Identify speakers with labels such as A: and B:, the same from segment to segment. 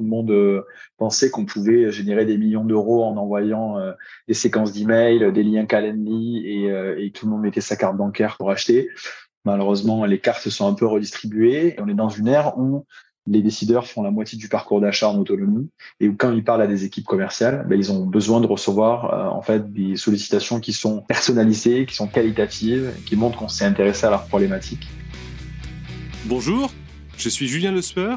A: Tout le monde pensait qu'on pouvait générer des millions d'euros en envoyant des séquences d'emails, des liens Calendly et, et tout le monde mettait sa carte bancaire pour acheter. Malheureusement, les cartes sont un peu redistribuées. on est dans une ère où les décideurs font la moitié du parcours d'achat en autonomie et où quand ils parlent à des équipes commerciales, ben, ils ont besoin de recevoir euh, en fait des sollicitations qui sont personnalisées, qui sont qualitatives, qui montrent qu'on s'est intéressé à leur problématique.
B: Bonjour, je suis Julien Lesper,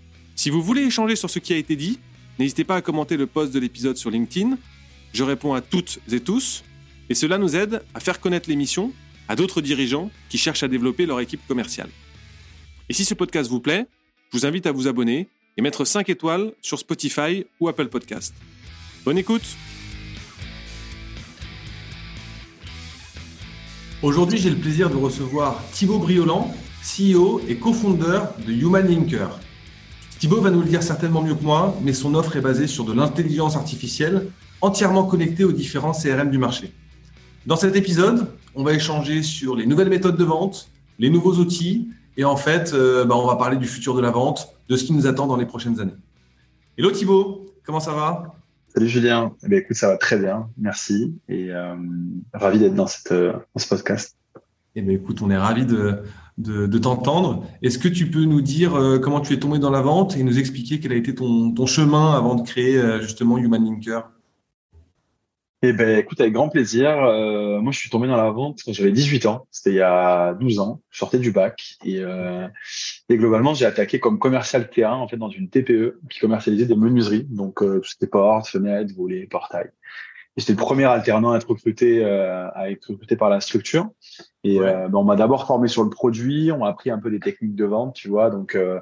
B: Si vous voulez échanger sur ce qui a été dit, n'hésitez pas à commenter le post de l'épisode sur LinkedIn. Je réponds à toutes et tous et cela nous aide à faire connaître l'émission à d'autres dirigeants qui cherchent à développer leur équipe commerciale. Et si ce podcast vous plaît, je vous invite à vous abonner et mettre 5 étoiles sur Spotify ou Apple Podcast. Bonne écoute
C: Aujourd'hui, j'ai le plaisir de recevoir Thibaut Briolan, CEO et co-founder de Human Linker. Thibaut va nous le dire certainement mieux que moi, mais son offre est basée sur de l'intelligence artificielle entièrement connectée aux différents CRM du marché. Dans cet épisode, on va échanger sur les nouvelles méthodes de vente, les nouveaux outils, et en fait, euh, bah, on va parler du futur de la vente, de ce qui nous attend dans les prochaines années. Hello Thibaut, comment ça va?
A: Salut Julien, eh écoute, ça va très bien, merci, et euh, ravi d'être dans, cette, euh, ce podcast.
C: Eh bien, écoute, on est ravi de, de, t'entendre. Est-ce que tu peux nous dire comment tu es tombé dans la vente et nous expliquer quel a été ton, ton chemin avant de créer justement Human Linker?
A: Eh ben, écoute, avec grand plaisir. Euh, moi, je suis tombé dans la vente quand j'avais 18 ans. C'était il y a 12 ans. Je sortais du bac et, euh, et globalement, j'ai attaqué comme commercial T1 en fait dans une TPE qui commercialisait des menuiseries, donc euh, tout ce qui portes, fenêtres, volets, portails. J'étais le premier alternant à être recruté, euh, à être recruté par la structure. Et euh, ben, on m'a d'abord formé sur le produit. On m'a appris un peu des techniques de vente, tu vois, donc euh,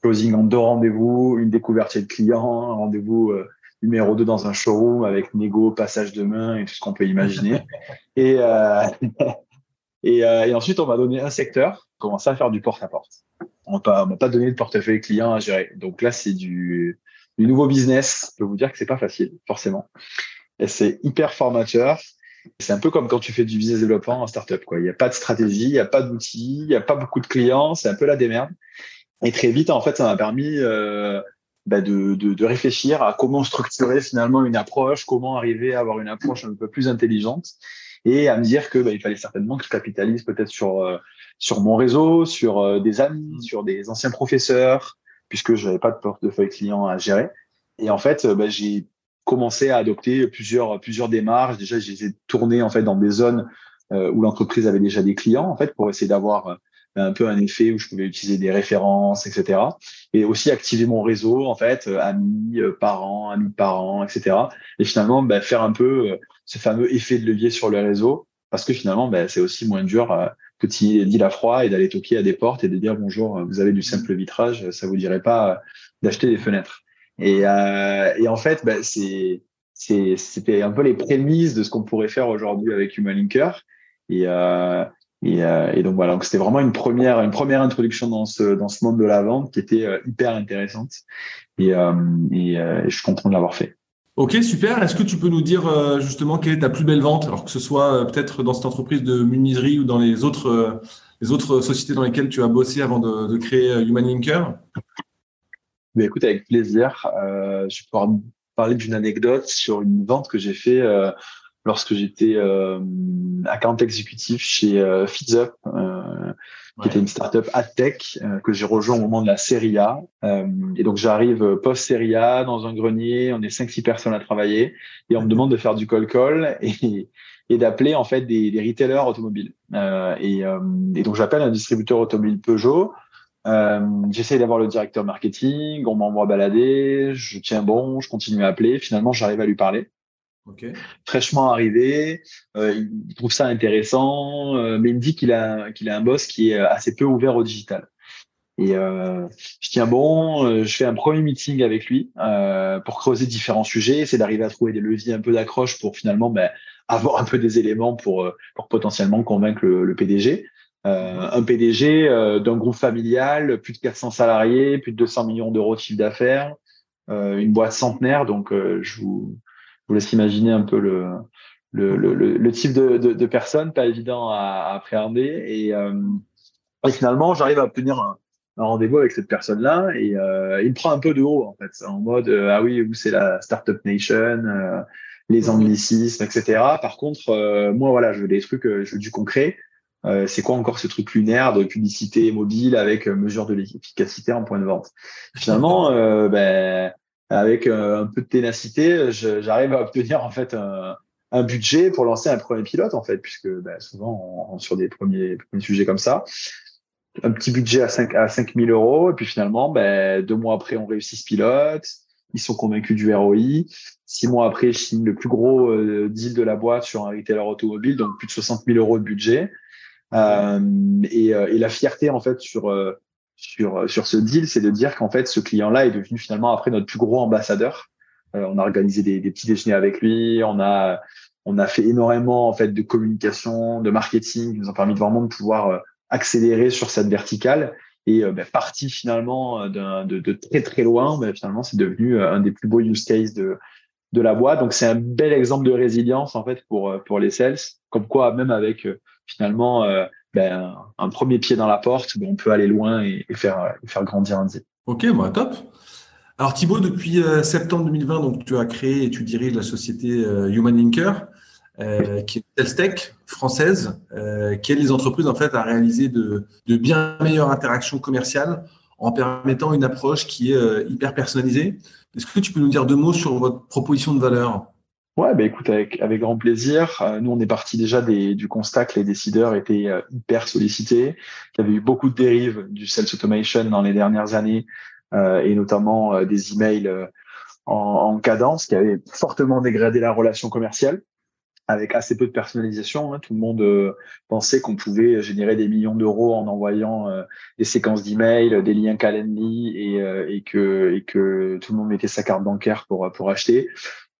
A: closing en deux rendez-vous, une découverte de client, un rendez-vous numéro 2 dans un showroom avec négo, passage de main et tout ce qu'on peut imaginer. et, euh, et, euh, et, ensuite, on m'a donné un secteur, commencer à faire du porte-à-porte. On m'a pas donné de portefeuille client à gérer. Donc là, c'est du, du nouveau business. Je peux vous dire que c'est pas facile, forcément. Et c'est hyper formateur. C'est un peu comme quand tu fais du business développement en startup. Quoi. Il n'y a pas de stratégie, il n'y a pas d'outils, il n'y a pas beaucoup de clients. C'est un peu la démerde. Et très vite, en fait, ça m'a permis euh, bah de, de, de, réfléchir à comment structurer finalement une approche, comment arriver à avoir une approche un peu plus intelligente et à me dire que bah, il fallait certainement que je capitalise peut-être sur euh, sur mon réseau, sur euh, des amis, mmh. sur des anciens professeurs, puisque je n'avais pas de portefeuille client à gérer. Et en fait, bah, j'ai commencé à adopter plusieurs plusieurs démarches. Déjà, j'ai tourné en fait dans des zones euh, où l'entreprise avait déjà des clients en fait pour essayer d'avoir un peu un effet où je pouvais utiliser des références, etc. Et aussi activer mon réseau, en fait, euh, amis, euh, parents, amis parents, etc. Et finalement, bah, faire un peu euh, ce fameux effet de levier sur le réseau, parce que finalement, bah, c'est aussi moins dur que dit la froid et d'aller toquer à des portes et de dire bonjour, vous avez du simple vitrage, ça vous dirait pas d'acheter des fenêtres. Et, euh, et en fait, bah, c'était un peu les prémices de ce qu'on pourrait faire aujourd'hui avec Humalinker. Euh, et, euh, et, donc voilà, donc c'était vraiment une première, une première introduction dans ce, dans ce monde de la vente qui était euh, hyper intéressante. Et, je suis content de l'avoir fait.
C: Ok, super. Est-ce que tu peux nous dire justement quelle est ta plus belle vente, alors que ce soit peut-être dans cette entreprise de menuiserie ou dans les autres, les autres sociétés dans lesquelles tu as bossé avant de créer Human Linker
A: Mais écoute, avec plaisir. Euh, je vais pouvoir parler d'une anecdote sur une vente que j'ai fait lorsque j'étais euh, account exécutif chez euh, FeedsUp, euh, qui était une startup ad tech euh, que j'ai rejoint au moment de la série A. Euh, et donc j'arrive post série A dans un grenier, on est cinq six personnes à travailler et on me demande de faire du call call et, et d'appeler en fait des, des retailers automobiles. et, et donc j'appelle un distributeur automobile Peugeot. Euh, J'essaye d'avoir le directeur marketing, on m'envoie balader, je tiens bon, je continue à appeler. Finalement, j'arrive à lui parler. Okay. Fraîchement arrivé, euh, il trouve ça intéressant, euh, mais il me dit qu'il a qu'il a un boss qui est assez peu ouvert au digital. Et euh, je tiens bon, euh, je fais un premier meeting avec lui euh, pour creuser différents sujets, c'est d'arriver à trouver des leviers un peu d'accroche pour finalement ben, avoir un peu des éléments pour, pour potentiellement convaincre le, le PDG. Euh, un PDG d'un groupe familial, plus de 400 salariés, plus de 200 millions d'euros de chiffre d'affaires, une boîte centenaire. Donc, je vous, vous laisse imaginer un peu le, le, le, le type de, de, de, personne, pas évident à, à appréhender. Et, et finalement, j'arrive à obtenir un, un rendez-vous avec cette personne-là et euh, il me prend un peu de haut en fait, en mode euh, ah oui, vous c'est la startup nation, euh, les anglicismes, etc. Par contre, euh, moi voilà, je veux des trucs, je veux du concret. C'est quoi encore ce truc lunaire de publicité mobile avec mesure de l'efficacité en point de vente? Finalement, ben, avec un peu de ténacité, j'arrive à obtenir en fait un, un, budget pour lancer un premier pilote en fait, puisque ben, souvent sur des premiers, premiers sujets comme ça, un petit budget à 5 à 5000 euros et puis finalement ben, deux mois après on réussit ce pilote. Ils sont convaincus du ROI six mois après je signe le plus gros euh, deal de la boîte sur un retailer automobile donc plus de 60 000 euros de budget. euh, et, euh, et, la fierté en fait sur euh, sur sur ce deal c'est de dire qu'en fait ce client là est devenu finalement après notre plus gros ambassadeur. On a organisé des, des petits déjeuners avec lui. On a on a fait énormément en fait de communication de marketing qui nous ont permis de vraiment de pouvoir accéléré sur cette verticale. Et euh, bah, parti finalement euh, de, de, très très loin, bah, finalement c'est devenu euh, un des plus beaux use cases de, de la boîte. Donc c'est un bel exemple de résilience en fait pour pour les sales, comme quoi même avec finalement ben, un premier pied dans la porte, ben, on peut aller loin et, faire faire grandir un deal.
C: Ok, bah, top. Alors Thibaut, depuis septembre 2020, donc tu as créé et tu diriges la société Human Linker. Euh, qui est une tech française, euh, qui aide les entreprises en fait à réaliser de, de, bien meilleures interactions commerciales en permettant une approche qui est euh, hyper personnalisée. Est-ce que tu peux nous dire deux mots sur votre proposition de valeur?
A: Ouais, bah écoute, avec, avec grand plaisir. nous, on est parti déjà des, du constat que les décideurs étaient hyper sollicités, qu'il y avait eu beaucoup de dérives du sales automation dans les dernières années, et notamment des emails en, en cadence qui avaient fortement dégradé la relation commerciale avec assez peu de personnalisation. Hein. Tout le monde euh, pensait qu'on pouvait générer des millions d'euros en envoyant euh, des séquences d'emails, des liens Calendly et, euh, et, que, et que tout le monde mettait sa carte bancaire pour, pour acheter.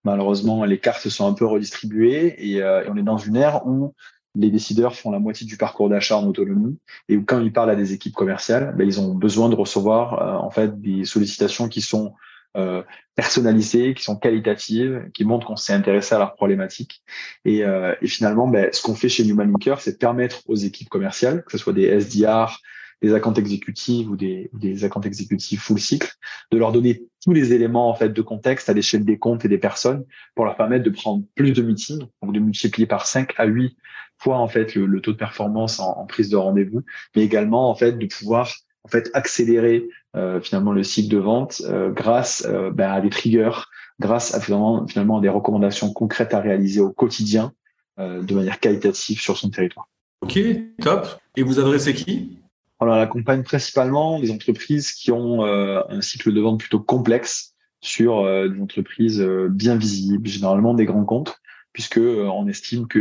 A: Malheureusement, les cartes sont un peu redistribuées et, et on est dans une ère où les décideurs font la moitié du parcours d'achat en autonomie et où quand ils parlent à des équipes commerciales, ben, ils ont besoin de recevoir en fait des sollicitations qui sont euh, personnalisées, qui sont qualitatives, qui montrent qu'on s'est intéressé à leurs problématiques. Et, euh, et finalement, ben, ce qu'on fait chez Newman Linker, c'est permettre aux équipes commerciales, que ce soit des SDR, des accounts exécutifs ou des, des accounts exécutifs full cycle, de leur donner tous les éléments en fait de contexte à l'échelle des comptes et des personnes pour leur permettre de prendre plus de meetings, donc de multiplier par 5 à 8 fois en fait le, taux de performance en, prise de rendez-vous, mais également en fait de pouvoir en fait accélérer euh, finalement le cycle de vente euh, grâce euh, ben, à des triggers, grâce à finalement, finalement à des recommandations concrètes à réaliser au quotidien de manière qualitative sur son territoire.
C: Ok, top. Et vous adressez qui?
A: On accompagne principalement des entreprises qui ont un cycle de vente plutôt complexe sur des entreprises bien visibles, généralement des grands comptes, puisque euh, on estime que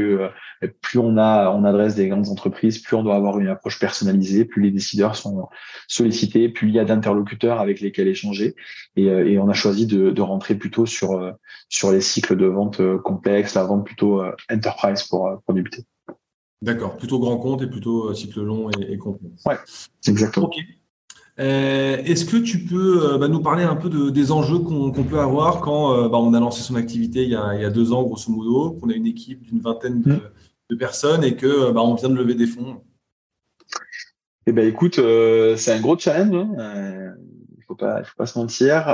A: euh, plus on adresse des grandes entreprises, plus on doit avoir une approche personnalisée, plus les décideurs sont sollicités, plus il y a d'interlocuteurs avec lesquels échanger. Et, euh, on a choisi de, de, rentrer plutôt sur sur les cycles de vente complexes, la vente plutôt enterprise pour, pour débuter.
C: D'accord, plutôt grand compte et plutôt cycle long et, et complexe.
A: Ouais, exactement.
C: Euh, est-ce que tu peux euh, bah, nous parler un peu de, des enjeux qu'on peut avoir quand euh, bah, on a lancé son activité il y a, il y a deux ans, grosso modo, qu'on a une équipe d'une vingtaine de, mmh. personnes et que bah, on vient de lever des fonds?
A: Eh ben, écoute, c'est un gros challenge. Hein. Il faut pas, faut pas se mentir.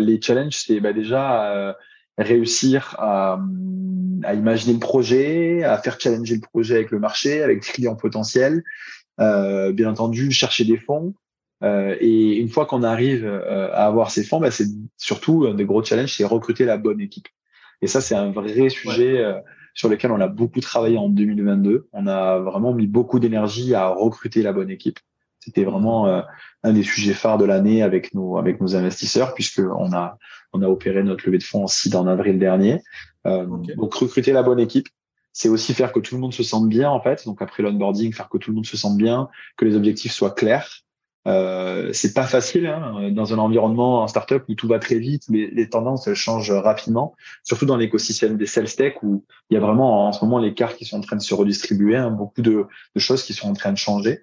A: les challenges, c'est déjà réussir à, à, imaginer le projet, à faire challenger le projet avec le marché, avec des clients potentiels. bien entendu, chercher des fonds. Euh, et une fois qu'on arrive euh, à avoir ces fonds, bah, c'est surtout un des gros challenges, c'est recruter la bonne équipe. Et ça, c'est un vrai sujet euh, sur lequel on a beaucoup travaillé en 2022. On a vraiment mis beaucoup d'énergie à recruter la bonne équipe. C'était vraiment un des sujets phares de l'année avec nos avec nos investisseurs, puisque on a on a opéré notre levée de fonds en en avril dernier. Donc recruter la bonne équipe, c'est aussi faire que tout le monde se sente bien en fait. Donc après l'onboarding, faire que tout le monde se sente bien, que les objectifs soient clairs, Euh, c'est pas facile hein, dans un environnement en startup où tout va très vite, mais les tendances elles changent rapidement, surtout dans l'écosystème des sales tech où il y a vraiment en ce moment les cartes qui sont en train de se redistribuer, hein, beaucoup de, de, choses qui sont en train de changer.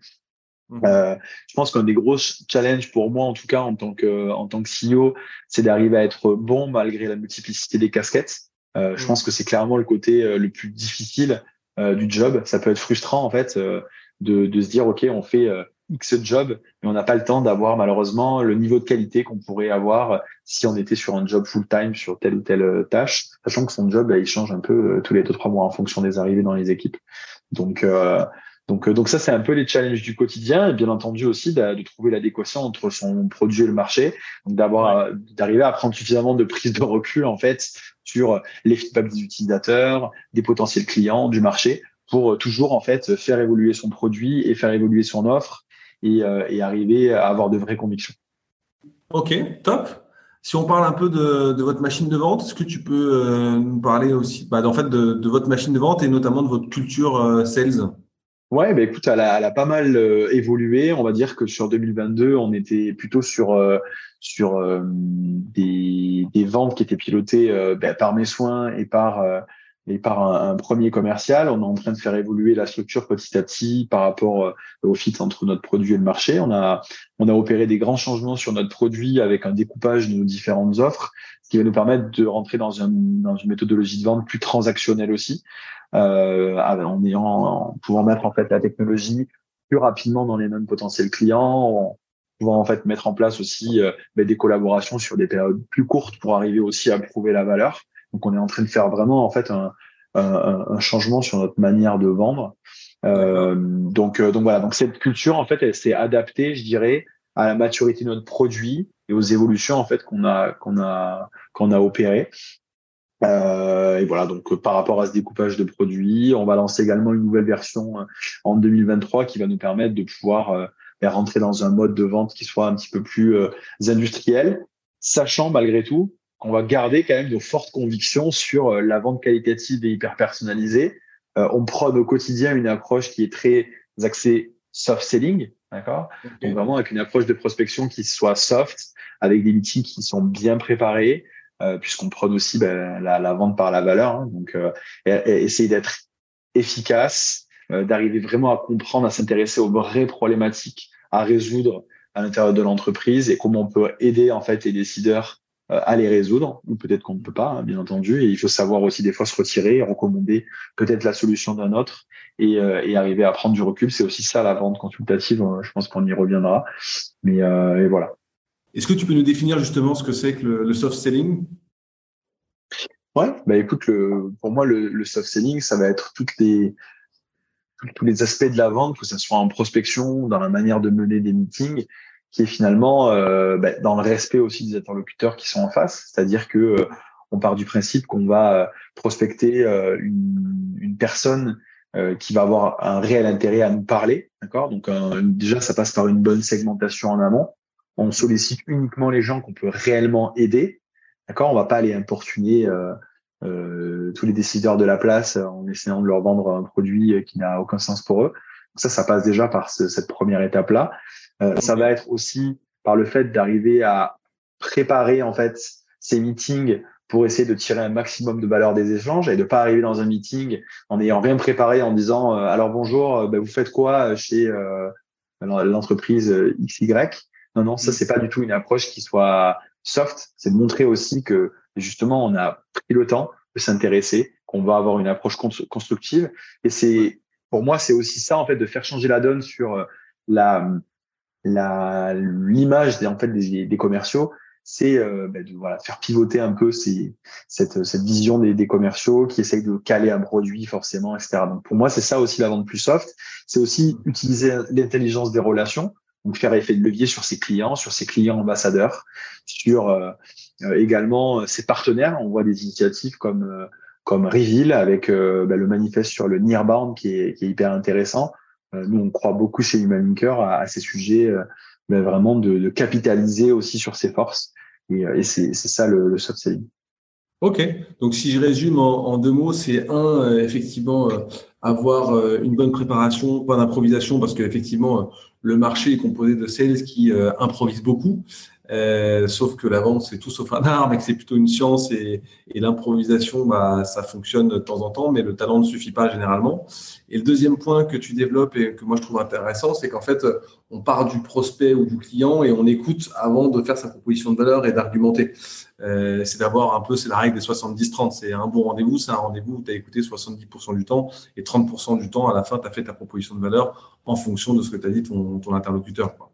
A: Mmh. Euh, je pense qu'un des gros challenges pour moi, en tout cas en tant que en tant que CEO, c'est d'arriver à être bon malgré la multiplicité des casquettes. Euh, je mmh. pense que c'est clairement le côté euh, le plus difficile euh, du job. Ça peut être frustrant en fait de, de se dire ok, on fait X job, mais on n'a pas le temps d'avoir malheureusement le niveau de qualité qu'on pourrait avoir si on était sur un job full-time sur telle ou telle euh, tâche, sachant que son job, bah, il change un peu euh, tous les deux, trois mois en fonction des arrivées dans les équipes. Donc, euh, donc, donc ça, c'est un peu les challenges du quotidien et bien entendu aussi de, trouver l'adéquation entre son produit et le marché, d'avoir, d'arriver à prendre suffisamment de prise de recul en fait sur les feedbacks des utilisateurs, des potentiels clients, du marché pour toujours en fait faire évoluer son produit et faire évoluer son offre euh, et, arriver à avoir de vraies convictions.
C: Ok, top. Si on parle un peu de, votre machine de vente, est-ce que tu peux euh, nous parler aussi bah, en fait, de, votre machine de vente et notamment de votre culture euh, sales?
A: Ouais, bah écoute, elle a, pas mal évolué. On va dire que sur 2022, on était plutôt sur sur des, ventes qui étaient pilotées bah, par mes soins et par et par un, premier commercial. On est en train de faire évoluer la structure petit à petit par rapport euh, au fit entre notre produit et le marché. On a, on a opéré des grands changements sur notre produit avec un découpage de nos différentes offres, ce qui va nous permettre de rentrer dans, un, dans une méthodologie de vente plus transactionnelle aussi, euh, en, ayant, en pouvant mettre en fait la technologie plus rapidement dans les mêmes potentiels clients, en pouvant en fait mettre en place aussi euh, ben, des collaborations sur des périodes plus courtes pour arriver aussi à prouver la valeur. Donc on est en train de faire vraiment en fait un, un, changement sur notre manière de vendre. Euh, donc euh, donc voilà, donc cette culture en fait elle s'est adaptée, je dirais, à la maturité de notre produit et aux évolutions en fait qu'on a qu'on a qu'on a opéré. Euh, et voilà, donc par rapport à ce découpage de produits, on va lancer également une nouvelle version en 2023 qui va nous permettre de pouvoir ben, rentrer dans un mode de vente qui soit un petit peu plus industriel, sachant malgré tout on va garder quand même nos fortes convictions sur euh, la vente qualitative et hyper personnalisée. Euh, on prône au quotidien une approche qui est très axée soft selling, d'accord? Donc vraiment avec une approche de prospection qui soit soft, avec des meetings qui sont bien préparés, euh, puisqu'on prône aussi ben, la, vente par la valeur. Hein. donc essayer d'être efficace, d'arriver vraiment à comprendre, à s'intéresser aux vraies problématiques à résoudre à l'intérieur de l'entreprise et comment on peut aider en fait les décideurs euh, à les résoudre, ou peut-être qu'on ne peut pas, hein, bien entendu. Et il faut savoir aussi des fois se retirer, recommander peut-être la solution d'un autre et, euh, et, arriver à prendre du recul. C'est aussi ça la vente consultative. Euh, je pense qu'on y reviendra. Mais et voilà.
C: Est-ce que tu peux nous définir justement ce que c'est que le, soft selling?
A: Ouais, bah écoute, le, pour moi, le, le, soft selling, ça va être toutes les, tous les aspects de la vente, que ce soit en prospection, dans la manière de mener des meetings, qui est finalement euh, bah, dans le respect aussi des interlocuteurs qui sont en face, c'est-à-dire que euh, on part du principe qu'on va euh, prospecter une, une, personne qui va avoir un réel intérêt à nous parler, d'accord? Donc déjà ça passe par une bonne segmentation en amont. On sollicite uniquement les gens qu'on peut réellement aider, d'accord? On va pas aller importuner euh, tous les décideurs de la place en essayant de leur vendre un produit qui n'a aucun sens pour eux. Donc ça, ça passe déjà par cette première étape-là. Euh, ça va être aussi par le fait d'arriver à préparer en fait ces meetings pour essayer de tirer un maximum de valeur des échanges et de pas arriver dans un meeting en n'ayant rien préparé en disant euh, alors bonjour euh, ben, vous faites quoi chez l'entreprise XY non non ça c'est pas du tout une approche qui soit soft. C'est de montrer aussi que justement on a pris le temps de s'intéresser qu'on va avoir une approche constructive. Et c'est pour moi c'est aussi ça en fait de faire changer la donne sur la la l'image des en fait des, des commerciaux. C'est euh, bah, de voilà faire pivoter un peu ces, cette, cette vision des, des commerciaux qui essayent de caler un produit forcément etc donc pour moi c'est ça aussi la vente plus soft. C'est aussi utiliser l'intelligence des relations donc faire effet de levier sur ses clients sur ses clients ambassadeurs sur euh, euh, également ses partenaires on voit des initiatives comme comme Reveal avec bah, le manifeste sur le nearbound qui est, qui est hyper intéressant euh, nous, on croit beaucoup chez Humanlinker à, à ces sujets, euh, mais vraiment de, capitaliser aussi sur ses forces. Et, euh, c'est ça le, soft selling.
C: Ok, donc si je résume en, deux mots, c'est un, euh, effectivement, euh, avoir euh, une bonne préparation, pas d'improvisation, parce qu'effectivement, le marché est composé de sales qui improvisent beaucoup. Euh, sauf que la vente, c'est tout sauf un art, mais que c'est plutôt une science et, et l'improvisation, bah, ça fonctionne de temps en temps, mais le talent ne suffit pas généralement. Et le deuxième point que tu développes et que moi je trouve intéressant, c'est qu'en fait, on part du prospect ou du client et on écoute avant de faire sa proposition de valeur et d'argumenter. Euh, c'est d'avoir un peu, c'est la règle des 70-30. C'est un bon rendez-vous, c'est un rendez-vous où tu as écouté 70% du temps et 30% du temps, à la fin, tu as fait ta proposition de valeur en fonction de ce que tu as dit ton, ton interlocuteur. Quoi.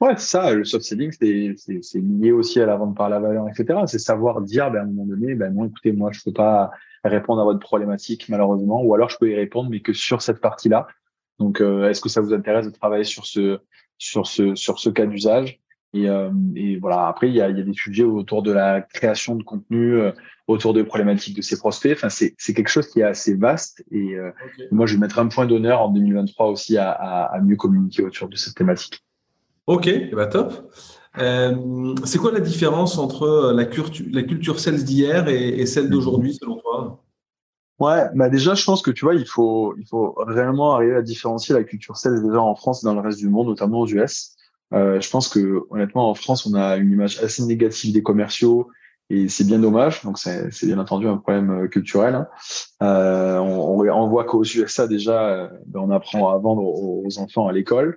A: Ouais, c'est ça. Le soft selling, c'est lié aussi à la vente par la valeur, etc. C'est savoir dire, ben, à un moment donné, ben, non, écoutez, moi, je peux pas répondre à votre problématique, malheureusement, ou alors je peux y répondre, mais que sur cette partie-là. Donc, euh, est-ce que ça vous intéresse de travailler sur ce, sur ce, sur ce cas d'usage? Et, euh, et, voilà. Après, il y a, il y a des sujets autour de la création de contenu, euh, autour des problématiques de ces prospects. Enfin, c'est, quelque chose qui est assez vaste. Et moi, je vais mettre un point d'honneur en 2023 aussi à, à, à mieux communiquer autour de cette thématique.
C: Ok, bah top. Euh, c'est quoi la différence entre la culture, la culture sales d'hier et, celle d'aujourd'hui, selon toi?
A: Ouais, bah déjà, je pense que tu vois, il faut, il faut réellement arriver à différencier la culture sales déjà en France et dans le reste du monde, notamment aux US. Euh, je pense que honnêtement, en France, on a une image assez négative des commerciaux et c'est bien dommage. Donc c'est, bien entendu un problème euh, culturel. Hein. Euh, on, voit qu'aux USA déjà, euh, ben, on apprend à vendre aux enfants à l'école.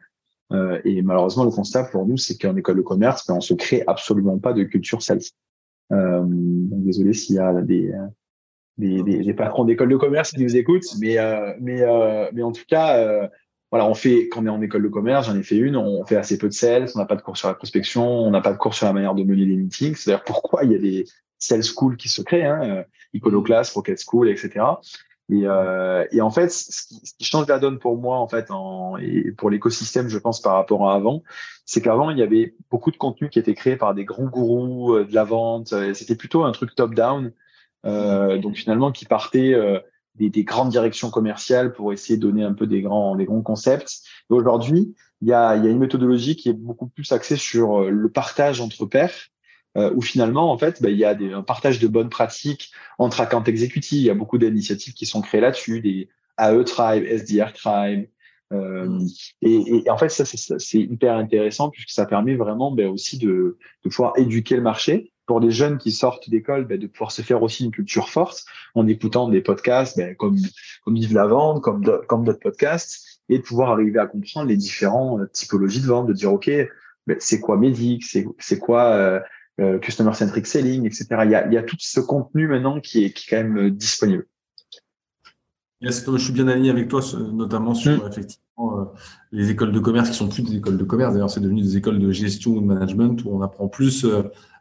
A: Euh, et malheureusement, le constat pour nous, c'est qu'en école de commerce, ben, on se crée absolument pas de culture sales. Euh, désolé s'il y a des, des, des, des patrons d'école de commerce qui nous écoutent, mais euh, mais euh, mais en tout cas, euh, voilà, on fait quand on est en école de commerce, j'en ai fait une, on fait assez peu de sales, on n'a pas de cours sur la prospection, on n'a pas de cours sur la manière de mener les meetings. C'est-à-dire pourquoi il y a des sales schools qui se créent, hein, Iconoclast, Rocket School, etc. Et, euh, et, en fait, ce qui, ce qui, change la donne pour moi, en fait, en, et pour l'écosystème, je pense, par rapport à avant, c'est qu'avant, il y avait beaucoup de contenu qui était créé par des grands gourous euh, de la vente. C'était plutôt un truc top-down, euh, donc finalement, qui partait euh, des, des, grandes directions commerciales pour essayer de donner un peu des grands, des grands concepts. Aujourd'hui, il y a, il y a une méthodologie qui est beaucoup plus axée sur euh, le partage entre pairs euh, où finalement, en fait, bah, il y a des, un partage de bonnes pratiques entre account exécutifs. Il y a beaucoup d'initiatives qui sont créées là-dessus, des AE Tribe, SDR Tribe. Euh, mm. et, et, en fait, ça, c'est hyper intéressant puisque ça permet vraiment bah, aussi de, de pouvoir éduquer le marché pour les jeunes qui sortent d'école, bah, de pouvoir se faire aussi une culture forte en écoutant des podcasts bah, comme comme Yves Lavande, comme comme d'autres podcasts, et de pouvoir arriver à comprendre les différentes typologies de vente, de dire ok, c'est quoi Medic, c'est c'est quoi euh, euh, customer centric selling, etc. Il y, a, il y a tout ce contenu maintenant qui est, qui est quand même euh, disponible.
C: Yes, je suis bien aligné avec toi, notamment sur mm. effectivement euh, les écoles de commerce qui sont plus des écoles de commerce. D'ailleurs, c'est devenu des écoles de gestion ou de management où on apprend plus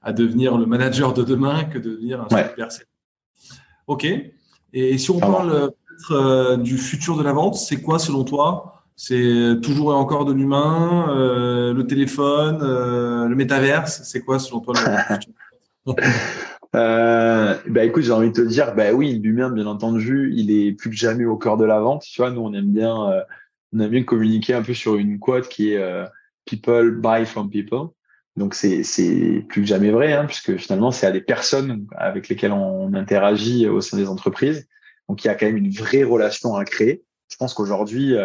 C: à devenir le manager de demain que de devenir un ouais. super Ok. Et si on parle du futur de la vente, c'est quoi selon toi c'est toujours et encore de l'humain, euh, le téléphone, euh, le métaverse. C'est quoi selon toi
A: le euh, bah écoute, j'ai envie de te dire, bah oui, l'humain, bien entendu, il est plus que jamais au cœur de la vente. Tu vois, nous, on aime bien, euh, on aime bien communiquer un peu sur une quote qui est people buy from people. Donc c'est c'est plus que jamais vrai, hein, puisque finalement, c'est à des personnes avec lesquelles on interagit au sein des entreprises. Donc il y a quand même une vraie relation à créer. Je pense qu'aujourd'hui,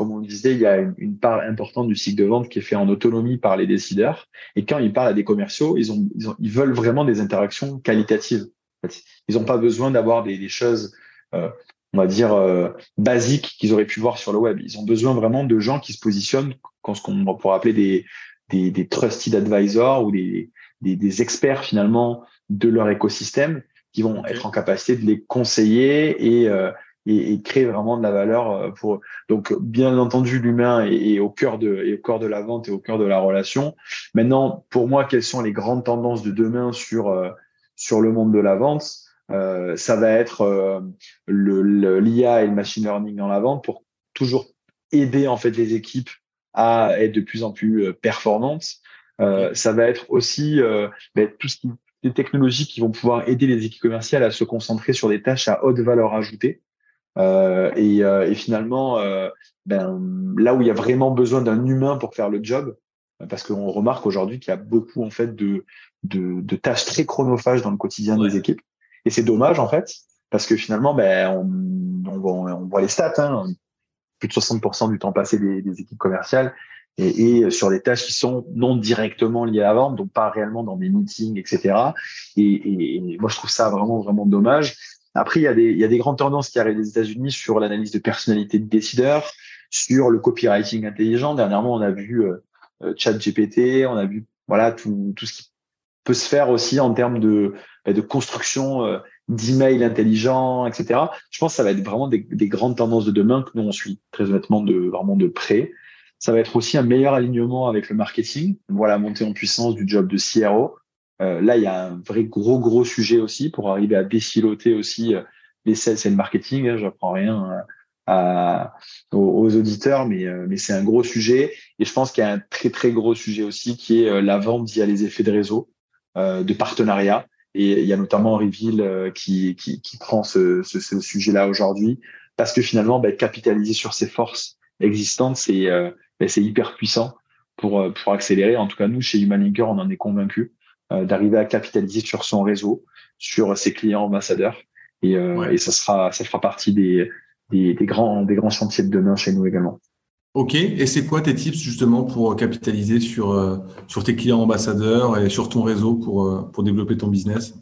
A: comme on le disait, il y a une, part importante du cycle de vente qui est fait en autonomie par les décideurs. Et quand ils parlent à des commerciaux, ils, ont, ils, veulent vraiment des interactions qualitatives. Ils n'ont pas besoin d'avoir des, choses, euh, on va dire, euh, basiques qu'ils auraient pu voir sur le web. Ils ont besoin vraiment de gens qui se positionnent, ce qu'on pourrait appeler des, des, des trusted advisors ou des, des, des experts finalement de leur écosystème qui vont être en capacité de les conseiller et euh, et, et, créer vraiment de la valeur euh, pour donc bien entendu l'humain est, au cœur de est au cœur de la vente et au cœur de la relation. Maintenant pour moi quelles sont les grandes tendances de demain sur euh, sur le monde de la vente? Euh, ça va être euh, le l'IA et le machine learning dans la vente pour toujours aider en fait les équipes à être de plus en plus performantes. Euh, ça va être aussi ben, tout ce qui des technologies qui vont pouvoir aider les équipes commerciales à se concentrer sur des tâches à haute valeur ajoutée euh, et, euh, et, finalement, euh, ben, là où il y a vraiment besoin d'un humain pour faire le job, parce qu'on remarque aujourd'hui qu'il y a beaucoup en fait de, de, de, tâches très chronophages dans le quotidien des équipes. Et c'est dommage en fait, parce que finalement, ben, on, on, voit, les stats, hein, plus de 60% du temps passé des, des équipes commerciales et, et, sur des tâches qui sont non directement liées à la vente, donc pas réellement dans des meetings, etc. Et, et, moi, je trouve ça vraiment, vraiment dommage. Après, il y a des, il y a des grandes tendances qui arrivent des États-Unis sur l'analyse de personnalité de décideurs, sur le copywriting intelligent. Dernièrement, on a vu euh, euh ChatGPT, on a vu voilà tout, tout ce qui peut se faire aussi en termes de, bah, de construction euh, d'emails intelligents, etc. Je pense que ça va être vraiment des, des, grandes tendances de demain que nous on suit très honnêtement de vraiment de près. Ça va être aussi un meilleur alignement avec le marketing. Voilà, montée en puissance du job de CRO. Euh, là, il y a un vrai gros gros sujet aussi pour arriver à défiloter aussi euh, les sales et le marketing. Hein, J'apprends rien à, aux, auditeurs, mais, euh, mais c'est un gros sujet. Et je pense qu'il y a un très très gros sujet aussi qui est la vente via les effets de réseau, de partenariat. Et il y a notamment Reveal qui, qui, qui prend ce, ce, ce sujet-là aujourd'hui parce que finalement, bah, capitaliser sur ses forces existantes, c'est bah, hyper puissant pour, pour accélérer. En tout cas, nous, chez Human Linker, on en est convaincus d'arriver à capitaliser sur son réseau, sur ses clients ambassadeurs. Et, et ça sera ça fera partie des, des, des, grands des grands chantiers de demain chez nous également.
C: Ok, et c'est quoi tes tips justement pour capitaliser sur, euh, sur tes clients ambassadeurs et sur ton réseau pour, euh, pour développer ton business?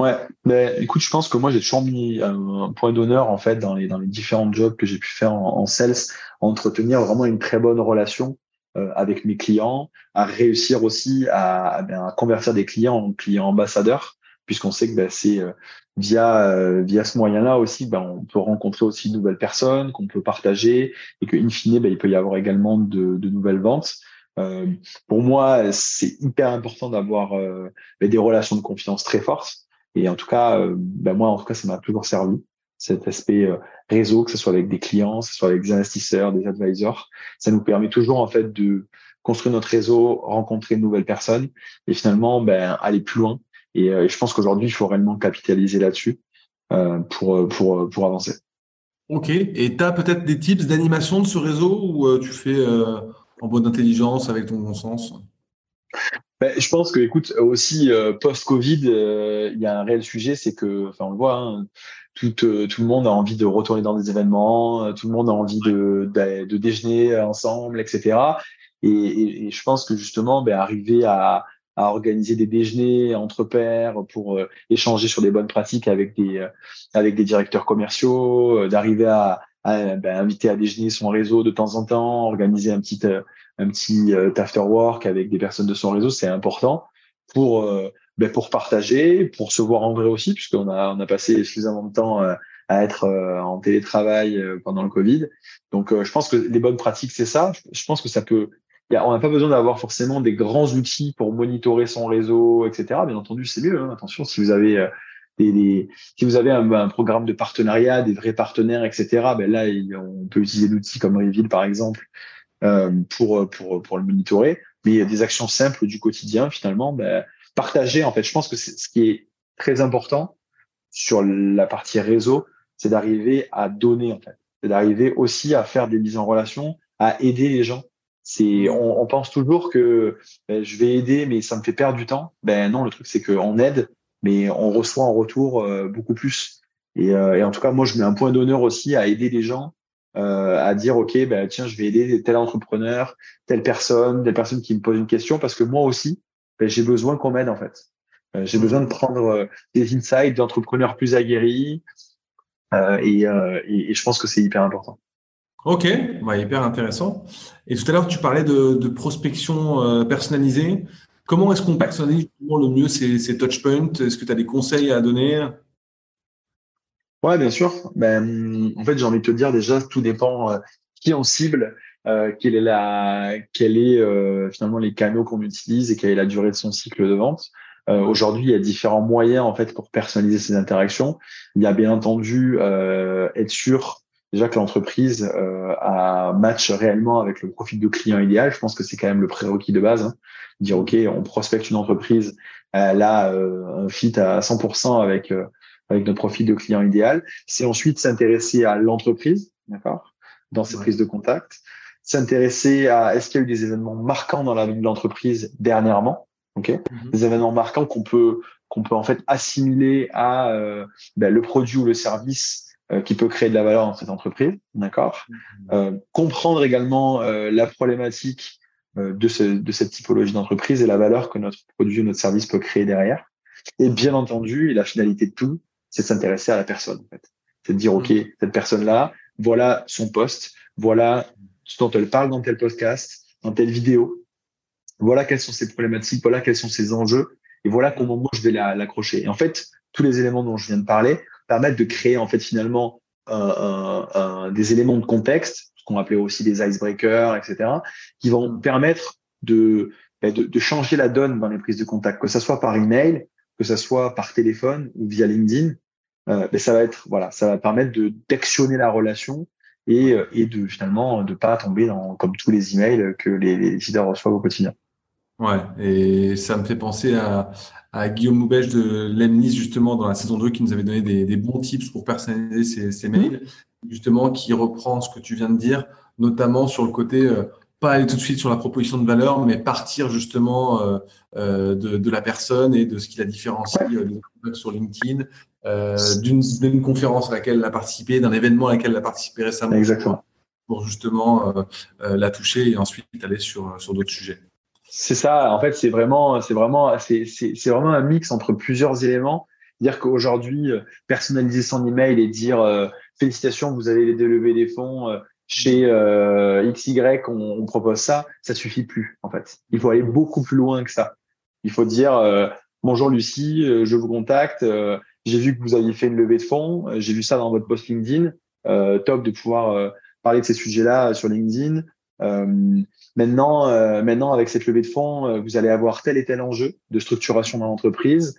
A: Ouais, mais écoute, je pense que moi j'ai toujours mis un point d'honneur en fait dans les dans les différents jobs que j'ai pu faire en, en, sales, entretenir vraiment une très bonne relation euh, avec mes clients, à réussir aussi à, à, ben, à, convertir des clients en clients ambassadeurs, puisqu'on sait que ben, c'est via euh, via ce moyen-là aussi, ben, on peut rencontrer aussi de nouvelles personnes qu'on peut partager et que in fine, ben, il peut y avoir également de, de nouvelles ventes. Euh, pour moi, c'est hyper important d'avoir euh, ben, des relations de confiance très fortes. Et en tout cas, euh, ben, moi, en tout cas, ça m'a toujours servi cet aspect euh, réseau, que ce soit avec des clients, que ce soit avec des investisseurs, des advisors. Ça nous permet toujours en fait de construire notre réseau, rencontrer de nouvelles personnes et finalement ben, aller plus loin euh, et, je pense qu'aujourd'hui, il faut réellement capitaliser là-dessus euh, pour, euh, pour, pour avancer.
C: Ok. Et tu as peut-être des tips d'animation de ce réseau ou tu fais en bonne intelligence avec ton bon sens?
A: Ben, je pense que, écoute, aussi post-Covid, il y a un réel sujet, c'est que, enfin, on le voit, hein, tout, tout le monde a envie de retourner dans des événements, tout le monde a envie de, de, déjeuner ensemble, etc. Et, et, je pense que justement, ben, arriver à, à organiser des déjeuners entre pairs pour euh, échanger sur des bonnes pratiques avec des euh, avec des directeurs commerciaux, euh, d'arriver à, à ben, inviter à déjeuner son réseau de temps en temps, organiser un petit un petit after work avec des personnes de son réseau, c'est important pour ben, pour partager, pour se voir en vrai aussi, puisqu'on a on a passé suffisamment de temps à être en télétravail pendant le Covid. Donc, je pense que les bonnes pratiques, c'est ça. Je pense que ça peut on n'a pas besoin d'avoir forcément des grands outils pour monitorer son réseau, etc. Bien entendu, c'est mieux. Hein. Attention, si vous avez euh, des, si vous avez un, programme de partenariat, des vrais partenaires, etc. Ben là, on peut utiliser l'outil comme Reveal par exemple euh, pour pour pour le monitorer. Mais il y a des actions simples du quotidien finalement. Ben, partager, en fait, je pense que c'est ce qui est très important sur la partie réseau, c'est d'arriver à donner en fait, c'est d'arriver aussi à faire des mises en relation, à aider les gens c'est, on, on, pense toujours que ben, je vais aider, mais ça me fait perdre du temps. Ben non, le truc c'est qu'on aide, mais on reçoit en retour euh, beaucoup plus. Et, euh, et, en tout cas, moi, je mets un point d'honneur aussi à aider les gens, euh, à dire ok, ben tiens, je vais aider tel entrepreneur, telle personne, telle personne qui me pose une question, parce que moi aussi, ben, j'ai besoin qu'on m'aide en fait. Euh, j'ai besoin de prendre des insights d'entrepreneurs plus aguerris, et, et, et je pense que c'est hyper important.
C: Ok, bah, hyper intéressant. Et tout à l'heure, tu parlais de, de prospection euh, personnalisée. Comment est-ce qu'on personnalise le mieux ces, ces touchpoints Est-ce que tu as des conseils à donner?
A: Ouais, bien sûr. Ben, en fait, j'ai envie de te dire déjà, tout dépend euh, qui on cible, euh, quelle est la, quel est euh, finalement les canaux qu'on utilise et quelle est la durée de son cycle de vente. Euh, Aujourd'hui, il y a différents moyens en fait pour personnaliser ces interactions. Il y a bien entendu être sûr déjà que l'entreprise euh, a match réellement avec le profil de client idéal. Je pense que c'est quand même le prérequis de base. Hein. Dire ok, on prospecte une entreprise, elle a euh, un fit à 100% avec euh, avec notre profil de client idéal. C'est ensuite s'intéresser à l'entreprise, d'accord, dans ses prises de contact. S'intéresser à est-ce qu'il y a eu des événements marquants dans la vie de l'entreprise dernièrement, ok, mhm. des événements marquants qu'on peut qu'on peut en fait assimiler à ben, le produit ou le service qui peut créer de la valeur dans cette entreprise, d'accord? Mmh. comprendre également la problématique de, ce, de cette typologie d'entreprise et la valeur que notre produit ou notre service peut créer derrière. Et bien entendu, et la finalité de tout, c'est de s'intéresser à la personne. En fait. C'est de dire, OK, mmh. cette personne-là, voilà son poste, voilà ce dont elle parle dans tel podcast, dans telle vidéo, voilà quelles sont ses problématiques, voilà quels sont ses enjeux, et voilà comment moi je vais l'accrocher. Et en fait, tous les éléments dont je viens de parler permettent de créer en fait finalement des éléments de contexte, ce qu'on appelait aussi des icebreakers, etc., qui vont permettre de, bah, de, de, changer la donne dans les prises de contact, que ce soit par email, que ce soit par téléphone ou via LinkedIn, euh, ben, ça va être voilà, ça va permettre de d'actionner la relation et, euh, et de finalement de pas tomber dans comme tous les emails que les, les leaders reçoivent au quotidien.
C: Ouais, et ça me fait penser à, à Guillaume Moubèche de Lemnis, justement, dans la saison 2, qui nous avait donné des, des bons tips pour personnaliser ses, ses mails, justement, qui reprend ce que tu viens de dire, notamment sur le côté euh, pas aller tout de suite sur la proposition de valeur, mais partir justement euh, euh, de, de, la personne et de ce qui la différencie sur LinkedIn, euh, d'une conférence à laquelle elle a participé, d'un événement à laquelle elle a participé récemment.
A: Exactement.
C: Pour justement euh, la toucher et ensuite aller sur, sur d'autres sujets.
A: C'est ça. En fait, c'est vraiment, c'est vraiment, c'est, vraiment un mix entre plusieurs éléments. Dire qu'aujourd'hui, personnaliser son email et dire félicitations, vous avez levé des fonds chez euh, XY, on, on, propose ça, ça suffit plus en fait. Il faut aller beaucoup plus loin que ça. Il faut dire euh, bonjour Lucie, euh, je vous contacte, euh, j'ai vu que vous aviez fait une levée de fonds, j'ai vu ça dans votre post LinkedIn, top de pouvoir parler de ces sujets-là sur LinkedIn. maintenant, maintenant avec cette levée de fonds, vous allez avoir tel et tel enjeu de structuration dans l'entreprise.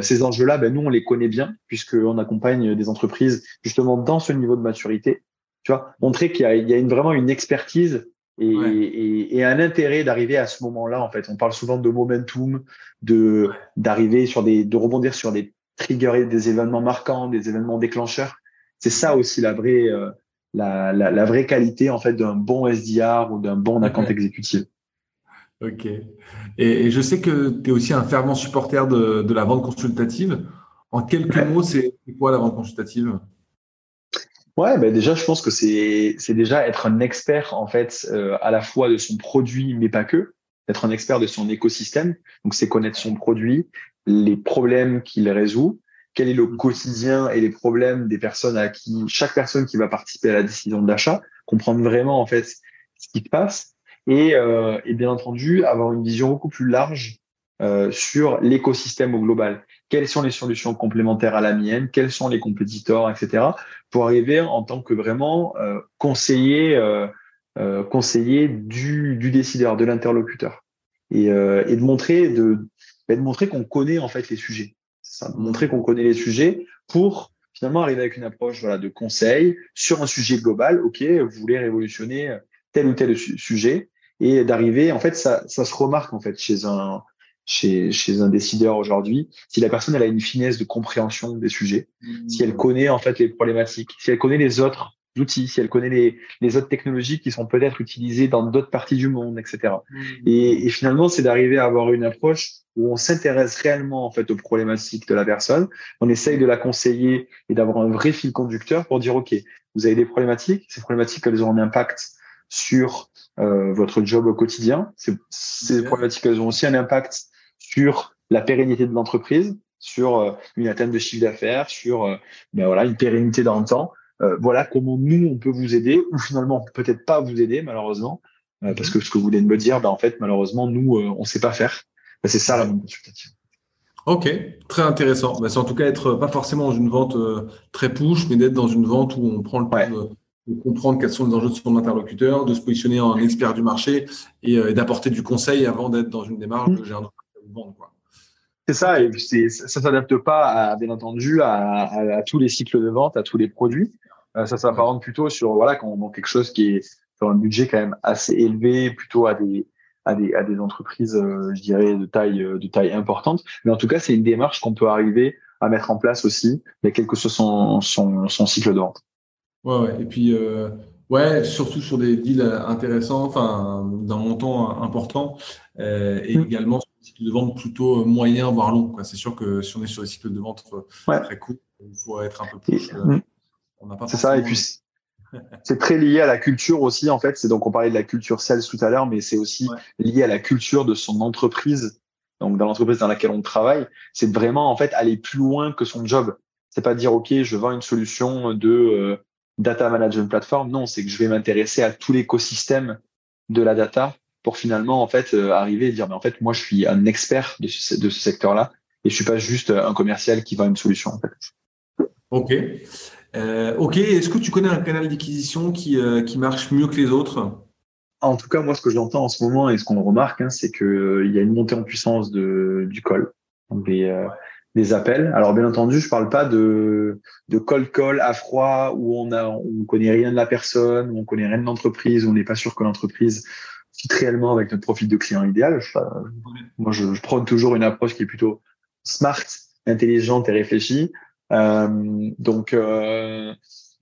A: ces enjeux-là, ben, nous on les connaît bien puisqu'on accompagne des entreprises justement dans ce niveau de maturité tu vois, montrer qu'il y a, il y a une, vraiment une expertise et, et, et, un intérêt d'arriver à ce moment-là. En fait, on parle souvent de momentum, de d'arriver sur des, de rebondir sur des triggers, des événements marquants, des événements déclencheurs. C'est ça aussi la vraie, euh, la, la, la, vraie qualité en fait d'un bon SDR ou d'un bon account exécutif.
C: Ok. Et, et, je sais que tu es aussi un fervent supporter de, de la vente consultative. En quelques mots, c'est quoi la vente consultative?
A: Ouais, ben déjà, je pense que c'est c'est déjà être un expert en fait euh, à la fois de son produit, mais pas que, être un expert de son écosystème. Donc, c'est connaître son produit, les problèmes qu'il résout, quel est le quotidien et les problèmes des personnes à qui chaque personne qui va participer à la décision d'achat, comprendre vraiment en fait ce qui se passe et, euh, et bien entendu avoir une vision beaucoup plus large euh, sur l'écosystème au global. Quelles sont les solutions complémentaires à la mienne, quels sont les compétiteurs, etc., pour arriver en tant que vraiment euh, conseiller, euh, euh, conseiller du, du, décideur, de l'interlocuteur, et, euh, et, de montrer, de, de montrer qu'on connaît en fait les sujets. Ça, de montrer qu'on connaît les sujets pour finalement arriver avec une approche voilà de conseil sur un sujet global. Ok, vous voulez révolutionner tel ou tel sujet et d'arriver. En fait, ça, ça se remarque en fait chez un chez, chez un décideur aujourd'hui, si la personne elle a une finesse de compréhension des sujets, si elle mmh. connaît en fait les problématiques, si elle connaît les autres outils, si elle connaît les, les autres technologies qui sont peut-être utilisées dans d'autres parties du monde, etc. Mmh. Et, et, finalement, c'est d'arriver à avoir une approche où on s'intéresse réellement en fait aux problématiques de la personne, on essaye de la conseiller et d'avoir un vrai fil conducteur pour dire ok, vous avez des problématiques, ces problématiques elles ont un impact sur euh, votre job au quotidien, ces, ces problématiques elles ont aussi un impact sur la pérennité de l'entreprise, sur euh, une atteinte de chiffre d'affaires, sur euh, ben voilà une pérennité dans le temps. Euh, voilà comment nous on peut vous aider ou finalement peut-être pas vous aider malheureusement parce que ce que vous de me dire, ben en fait malheureusement nous on sait pas faire. Ben, c'est ça la vente consultative.
C: Ok, très intéressant. Ben, c'est en tout cas être pas forcément dans une vente très push, mais d'être dans une vente où on prend le temps de, comprendre quels sont les enjeux de son interlocuteur, de se positionner en expert du marché et, d'apporter du conseil avant d'être dans une démarche de gérer
A: c'est ça, et ça s'adapte pas, à, bien entendu, à, tous les cycles de vente, à tous les produits. Euh, ça s'apparente plutôt sur voilà quand on quelque chose qui est sur un budget quand même assez élevé, plutôt à des à des, à des entreprises, euh, je dirais, de taille de taille importante. Mais en tout cas, c'est une démarche qu'on peut arriver à mettre en place aussi, mais quel que soit son, son, son cycle de vente.
C: Ouais, ouais. Et puis, euh, ouais, surtout sur des deals intéressants, enfin, d'un montant important, euh, et mmh. également cycle de vente plutôt moyen, voire long. C'est sûr que si on est sur des cycles de vente très courts, il faut être un peu plus.
A: Mm. c'est ça. Et puis, c'est très lié à la culture aussi, en fait. C'est donc, on parlait de la culture sales tout à l'heure, mais c'est aussi lié à la culture de son entreprise. Donc, dans l'entreprise dans laquelle on travaille, c'est vraiment, en fait, aller plus loin que son job. C'est pas dire, OK, je vends une solution de euh, data management platform. Non, c'est que je vais m'intéresser à tout l'écosystème de la data pour finalement, en fait, euh, arriver et dire, mais en fait, moi, je suis un expert de ce, de ce secteur-là et je suis pas juste un commercial qui vend une solution, en fait.
C: OK. Euh, ok, est-ce que tu connais un canal d'acquisition qui, euh, qui marche mieux que les autres?
A: En tout cas, moi, ce que j'entends en ce moment et ce qu'on remarque, hein, c'est qu'il euh, y a une montée en puissance de, du call, des, des appels. Alors, bien entendu, je parle pas de, de call call à froid où on a on connaît rien de la personne, où on connaît rien de l'entreprise, où on n'est pas sûr que l'entreprise fit réellement avec notre profil de client idéal. moi, je, je prends toujours une approche qui est plutôt smart, intelligente et réfléchie. Euh, donc, euh,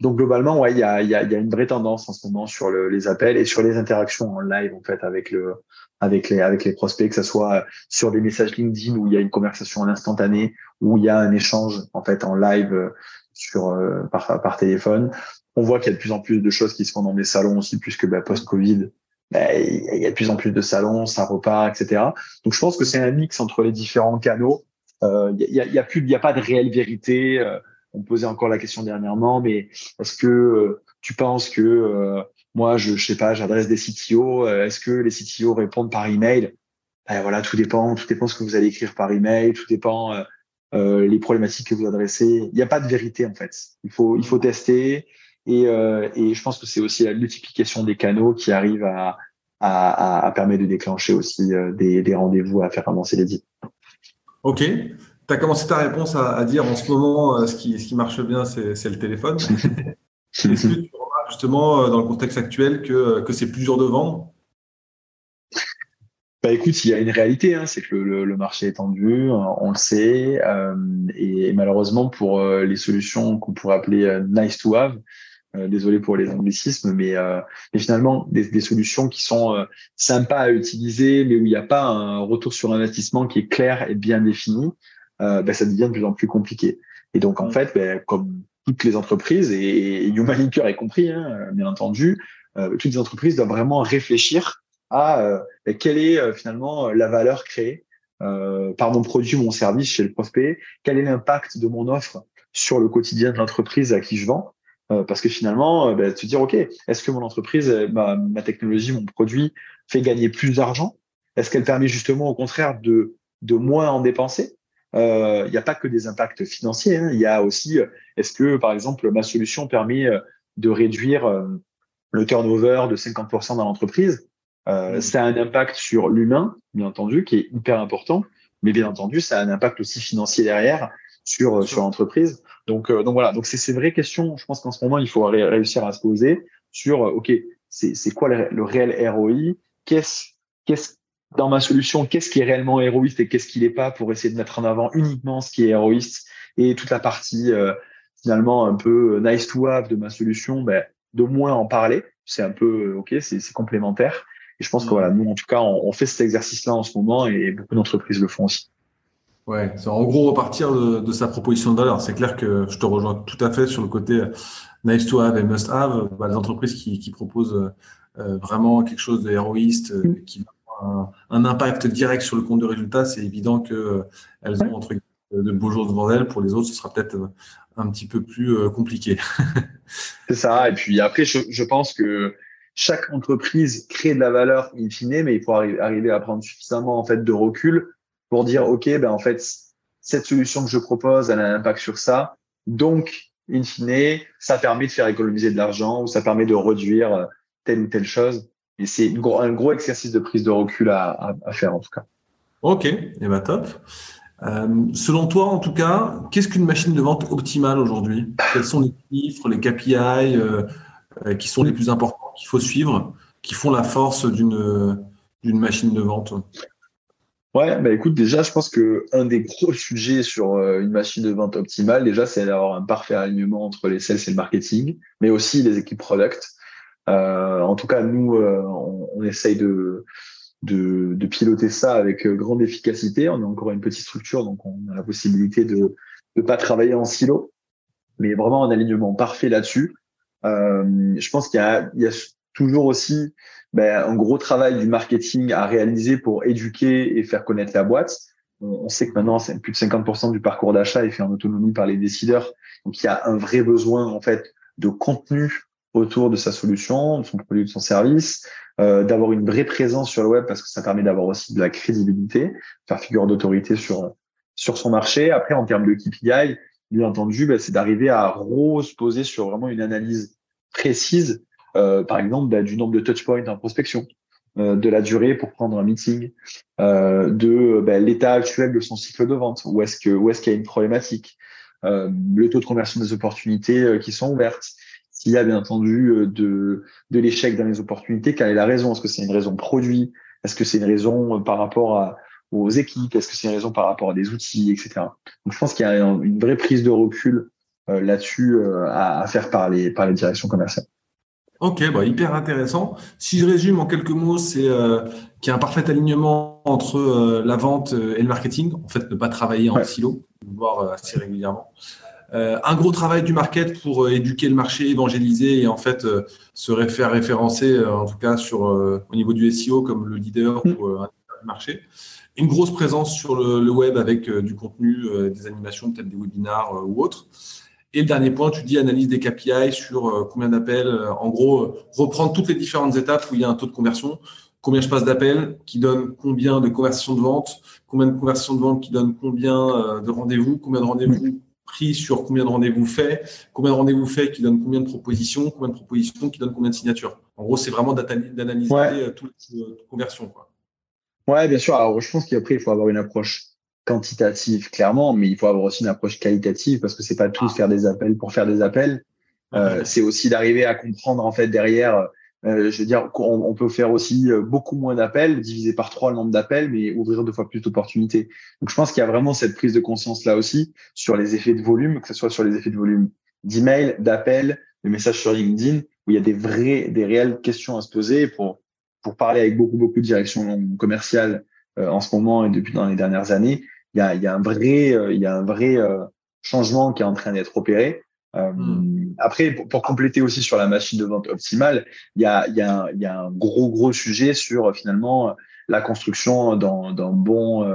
A: donc globalement, ouais, il y a, y, a, y a une vraie tendance en ce moment sur le, les appels et sur les interactions en live en fait avec le avec les avec les prospects, que ce soit sur des messages LinkedIn où il y a une conversation en instantané, où il y a un échange en fait en live euh, sur par, par téléphone. On voit qu'il y a de plus en plus de choses qui se font dans des salons aussi, puisque bah, post-Covid, bah, il y a de plus en plus de salons, ça repart, etc. Donc je pense que c'est un mix entre les différents canaux il euh, y, a, y, a, plus, il y a pas de réelle vérité. Euh, on posait encore la question dernièrement, mais est-ce que euh, tu penses que moi, je, je sais pas, j'adresse des CTO. Est-ce que les CTO répondent par email? Ben Voilà, tout dépend. Tout dépend ce que vous allez écrire par email. Tout dépend euh, les problématiques que vous adressez. Il n'y a pas de vérité en fait. Il faut, il faut tester. Et, euh, et je pense que c'est aussi la multiplication des canaux qui arrive à, à, à permettre de déclencher aussi des, des rendez-vous à faire avancer les deals.
C: Ok. Tu as commencé ta réponse à, dire en ce moment, euh, ce, qui, ce qui marche bien, c'est le téléphone. Est-ce que tu remarques justement euh, dans le contexte actuel que, euh, que c'est plus dur de vendre?
A: Bah écoute, il y a une réalité, hein, c'est que le, le, marché est tendu, on le sait, euh, et, malheureusement pour les solutions qu'on pourrait appeler nice to have, euh, désolé pour les anglicismes, mais, euh, mais finalement des, des, solutions qui sont euh, sympas à utiliser, mais où il n'y a pas un retour sur investissement qui est clair et bien défini, ben, ça devient de plus en plus compliqué. Et donc en mm. fait, ben, comme toutes les entreprises, et, et Human est compris, hein, bien entendu, toutes les entreprises doivent vraiment réfléchir à ben, quelle est finalement la valeur créée euh, par mon produit, mon service chez le prospect, quel est l'impact de mon offre sur le quotidien de l'entreprise à qui je vends, euh, parce que finalement, euh, bah, te dire, OK, est-ce que mon entreprise, euh, ma, ma, technologie, mon produit fait gagner plus d'argent? Est-ce qu'elle permet justement au contraire de, de moins en dépenser? Il n'y a pas que des impacts financiers, hein. il y a aussi, est-ce que par exemple, ma solution permet de réduire le turnover de 50% dans l'entreprise? Euh, Ça a un impact sur l'humain, bien entendu, qui est hyper important, mais bien entendu, ça a un impact aussi financier derrière sur, sur l'entreprise. Donc, euh, donc voilà, donc c'est ces vraies questions. Je pense qu'en ce moment, il faut réussir à se poser sur, euh, ok, c'est quoi le, réel ROI Qu'est-ce qu'est-ce dans ma solution, qu'est-ce qui est réellement héroïste et qu'est-ce qui n'est pas pour essayer de mettre en avant uniquement ce qui est héroïste et toute la partie euh, finalement un peu nice to have de ma solution, ben, de moins en parler. C'est un peu ok, c'est complémentaire. Et je pense que voilà, nous en tout cas, on, on fait cet exercice-là en ce moment et beaucoup d'entreprises le font aussi.
C: Ouais, c'est en gros repartir de, sa proposition de valeur. C'est clair que je te rejoins tout à fait sur le côté euh, nice to have et must have. Bah, les entreprises qui, qui proposent euh, vraiment quelque chose d'héroïste, euh, mm. qui a un, un, impact direct sur le compte de résultat, c'est évident que elles ont entre de beaux jours devant elles. Pour les autres, ce sera peut-être un petit peu plus compliqué.
A: c'est ça. Et puis après, je, je, pense que chaque entreprise crée de la valeur in fine, mais il faut arriver à prendre suffisamment en fait de recul pour dire, OK, ben, en fait, cette solution que je propose, elle a un impact sur ça. Donc, in fine, ça permet de faire économiser de l'argent ou ça permet de réduire euh, telle ou telle chose. Et c'est un gros exercice de prise de recul à, faire, en tout cas.
C: OK, et eh ben top. Euh, selon toi, en tout cas, qu'est-ce qu'une machine de vente optimale aujourd'hui? Quels sont les chiffres, les KPI euh, qui sont les plus importants qu'il faut suivre, qui font la force d'une machine de vente?
A: Ouais, bah écoute, déjà, je pense que un des gros sujets sur euh, une machine de vente optimale, déjà, c'est d'avoir un parfait alignement entre les sales et le marketing, mais aussi les équipes product. Euh, en tout cas, nous, euh, on, on, essaye de, de, de piloter ça avec grande efficacité. On est encore une petite structure, donc on a la possibilité de ne pas travailler en silo, mais vraiment un alignement parfait là-dessus. Euh, je pense qu'il y a, il y a toujours aussi ben, un gros travail du marketing à réaliser pour éduquer et faire connaître la boîte. On, sait que maintenant, c'est plus de 50% du parcours d'achat est fait en autonomie par les décideurs. Donc, il y a un vrai besoin en fait de contenu autour de sa solution, de son produit, de son service, euh, d'avoir une vraie présence sur le web parce que ça permet d'avoir aussi de la crédibilité, faire figure d'autorité sur sur son marché. Après, en termes de KPI, bien entendu, ben, c'est d'arriver à se poser sur vraiment une analyse précise, par exemple ben, du nombre de touchpoints en prospection, euh, de la durée pour prendre un meeting, euh, de ben, l'état actuel de son cycle de vente, où est-ce que où est-ce qu'il y a une problématique, euh, le taux de conversion des opportunités euh, qui sont ouvertes, s'il y a bien entendu euh, de de l'échec dans les opportunités, quelle est la raison? Est-ce que c'est une raison produit? Est-ce que c'est une raison par rapport à aux équipes? Est-ce que c'est une raison par rapport à des outils, etc. Donc, je pense qu'il y a une vraie prise de recul euh, là-dessus euh, à, à, faire par les, par les directions commerciales.
C: Ok, bah, hyper intéressant. Si je résume en quelques mots, c'est euh, qu'il y a un parfait alignement entre euh, la vente et le marketing. En fait, ne pas travailler en silo, voire assez régulièrement. Euh, un gros travail du market pour éduquer le marché, évangéliser et en fait se faire référencer, en tout cas sur au niveau du SEO comme le leader mm. ou un marché une grosse présence sur le, web avec euh, du contenu, euh, des animations, peut-être des webinars euh, ou autres. Et le dernier point, tu dis analyse des KPI sur combien d'appels. En gros, reprendre toutes les différentes étapes où il y a un taux de conversion. Combien je passe d'appels qui donne combien de conversions de vente, combien de conversions de vente qui donne combien de rendez-vous, combien de rendez-vous pris sur combien de rendez-vous faits, combien de rendez-vous faits qui donne combien de propositions, combien de propositions qui donnent combien de signatures. En gros, c'est vraiment d'analyser toutes les conversions. Quoi.
A: Ouais, bien sûr. Alors, je pense qu'après, il faut avoir une approche quantitative, clairement, mais il faut avoir aussi une approche qualitative parce que c'est pas tout de faire des appels pour faire des appels. Euh, c'est aussi d'arriver à comprendre, en fait, derrière, euh, je veux dire, on, on, peut faire aussi euh, beaucoup moins d'appels, diviser par trois le nombre d'appels, mais ouvrir deux fois plus d'opportunités. Donc, je pense qu'il y a vraiment cette prise de conscience là aussi sur les effets de volume, que ce soit sur les effets de volume d'email, d'appels, de messages sur LinkedIn, où il y a des vrais, des réelles questions à se poser pour pour parler avec beaucoup beaucoup de directions commerciales euh, en ce moment et depuis dans les dernières années, il y a, y a un vrai euh, il y a un vrai euh, changement qui est en train d'être opéré. Hmm. Après, pour, compléter aussi sur la machine de vente optimale, il y a, il y a, y a un gros gros sujet sur finalement la construction d'un bon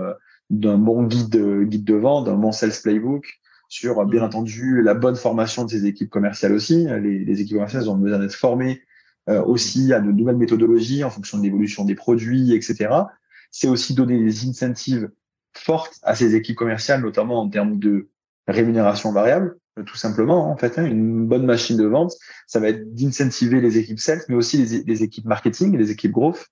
A: d'un bon guide guide de vente, d'un bon sales playbook, sur bien hmm. entendu la bonne formation de ces équipes commerciales aussi. Les, les équipes commerciales ont besoin d'être formées euh, aussi à de nouvelles méthodologies en fonction de l'évolution des produits, etc. C'est aussi donner des incentives fortes à ces équipes commerciales, notamment en termes de rémunération variable, euh, tout simplement. En fait, hein, une bonne machine de vente, ça va être d'incentiver les équipes sales, mais aussi les, les, équipes marketing, les équipes growth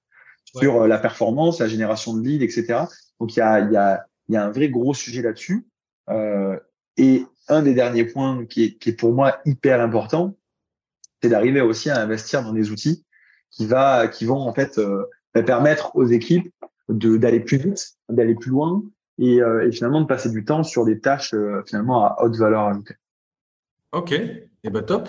A: sur euh, la performance, la génération de leads, etc. Donc il y a, y a, y a un vrai gros sujet là-dessus. Euh, et un des derniers points qui est, qui est pour moi hyper important, c'est d'arriver aussi à investir dans des outils qui va, qui vont en fait euh, permettre aux équipes de d'aller plus vite, d'aller plus loin et, euh, et, finalement de passer du temps sur des tâches euh, finalement à haute valeur ajoutée.
C: Ok, et eh ben top.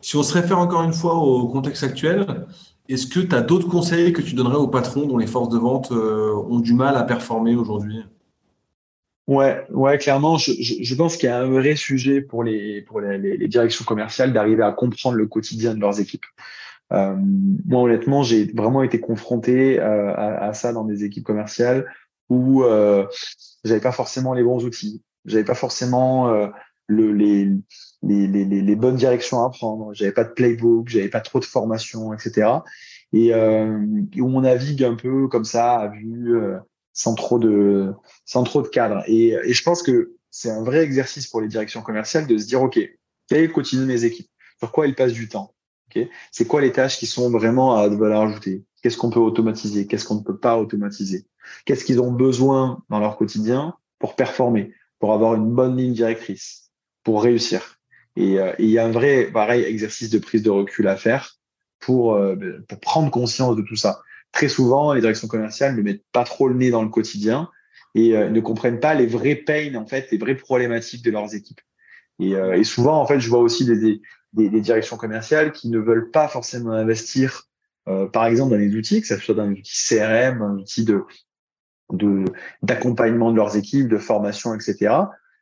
C: Si on se réfère encore une fois au contexte actuel, est-ce que tu as d'autres conseils que tu donnerais aux patrons dont les forces de vente ont du mal à performer aujourd'hui?
A: Ouais, ouais, clairement, je, je, pense qu'il y a un vrai sujet pour les pour les, les, directions commerciales d'arriver à comprendre le quotidien de leurs équipes. Euh, moi, honnêtement, j'ai vraiment été confronté euh, à, à, ça dans des équipes commerciales où euh, j'avais pas forcément les bons outils, j'avais pas forcément euh, le, les, les, les, les, bonnes directions à prendre, j'avais pas de playbook, j'avais pas trop de formation, etc. Et euh, où on navigue un peu comme ça à vue euh, sans trop de sans trop de cadre. Et, et je pense que c'est un vrai exercice pour les directions commerciales de se dire ok, quel est le quotidien de mes équipes? Sur quoi elles passent du temps? C'est quoi les tâches qui sont vraiment à de valeur ajoutée? Qu'est-ce qu'on peut automatiser? Qu'est-ce qu'on ne peut pas automatiser? Qu'est-ce qu'ils ont besoin dans leur quotidien pour performer, pour avoir une bonne ligne directrice, pour réussir? Et euh, il y a un vrai pareil exercice de prise de recul à faire pour euh, pour prendre conscience de tout ça. Très souvent, les directions commerciales ne mettent pas trop le nez dans le quotidien et euh, ne comprennent pas les vrais pains, en fait, les vraies problématiques de leurs équipes. Et, souvent, en fait, je vois aussi des, des, directions commerciales qui ne veulent pas forcément investir par exemple dans les outils, que ce soit dans les outils CRM, un outil de de d'accompagnement de leurs équipes, de formation, etc.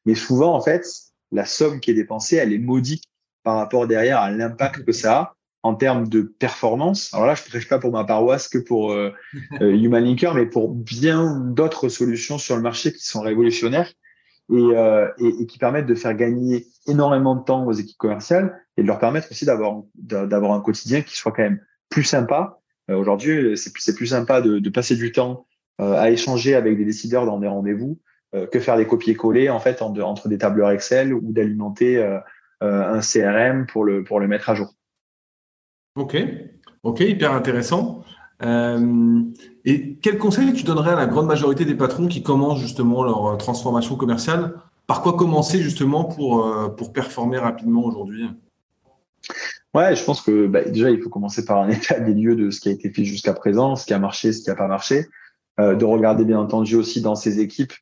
A: Mais souvent, en fait, la somme qui est dépensée, elle est modique par rapport derrière à l'impact que ça a en termes de performance. Alors là, je ne prêche pas pour ma paroisse que pour euh, euh, Human Linker, mais pour bien d'autres solutions sur le marché qui sont révolutionnaires et, euh, et, qui permettent de faire gagner énormément de temps aux équipes commerciales et de leur permettre aussi d'avoir d'avoir un quotidien qui soit quand même plus sympa. Euh, Aujourd'hui, c'est plus, plus sympa de, passer du temps euh, à échanger avec des décideurs dans des rendez-vous que faire des copier-coller en fait entre des tableurs Excel ou d'alimenter un CRM pour le pour le mettre à jour.
C: Ok, ok, hyper intéressant. Et quel conseil tu donnerais à la grande majorité des patrons qui commencent justement leur transformation commerciale? Par quoi commencer justement pour, pour performer rapidement aujourd'hui?
A: Ouais, je pense que bah, déjà, il faut commencer par un état des lieux de ce qui a été fait jusqu'à présent, ce qui a marché, ce qui n'a pas marché. Euh, de regarder bien entendu aussi dans ces équipes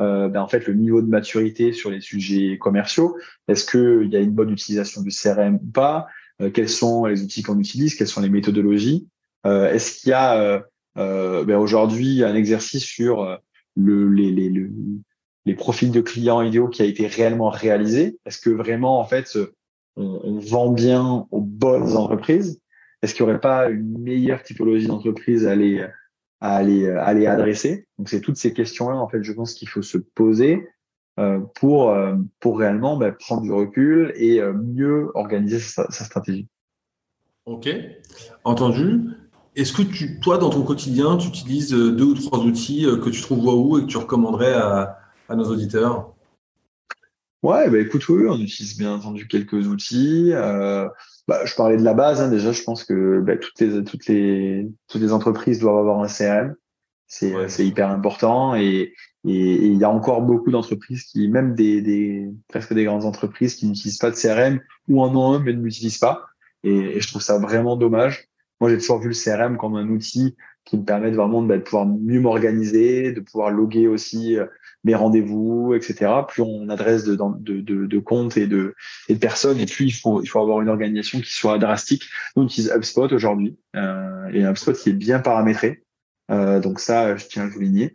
A: euh, ben, en fait le niveau de maturité sur les sujets commerciaux. Est-ce qu'il y a une bonne utilisation du CRM ou pas? Euh, Quels sont les outils qu'on utilise? Quelles sont les méthodologies? Est-ce qu'il y a ben, aujourd'hui un exercice sur le, les, les, les profils de clients idéaux qui a été réellement réalisé Est-ce que vraiment en fait on, vend bien aux bonnes entreprises? Est-ce qu'il n'y aurait pas une meilleure typologie d'entreprise à aller euh, aller adresser? Donc, c'est toutes ces questions-là, en fait, je pense qu'il faut se poser euh, pour, euh, réellement bah, prendre du recul et mieux organiser sa, stratégie.
C: Ok, entendu. Est-ce que tu, toi, dans ton quotidien, tu utilises deux ou trois outils que tu trouves waouh et que tu recommanderais à, à nos auditeurs?
A: Ouais, bah écoute, oui, on utilise bien entendu quelques outils. Euh, bah, je parlais de la base. Hein, déjà, je pense que bah, toutes les toutes les toutes les entreprises doivent avoir un CRM. C'est hyper important et et il y a encore beaucoup d'entreprises qui, même des, des presque des grandes entreprises, qui n'utilisent pas de CRM ou en ont un mais ne l'utilisent pas. Et, et, je trouve ça vraiment dommage. Moi, j'ai toujours vu le CRM comme un outil qui me permet vraiment de, bah, de pouvoir mieux m'organiser, de pouvoir loguer aussi euh, mes rendez-vous, etc. Plus on adresse de, de, de, de comptes et de, et de personnes, et plus il faut, il faut avoir une organisation qui soit drastique. Nous, on utilise HubSpot aujourd'hui, euh, et HubSpot qui est bien paramétré. Euh, donc ça, je tiens à souligner,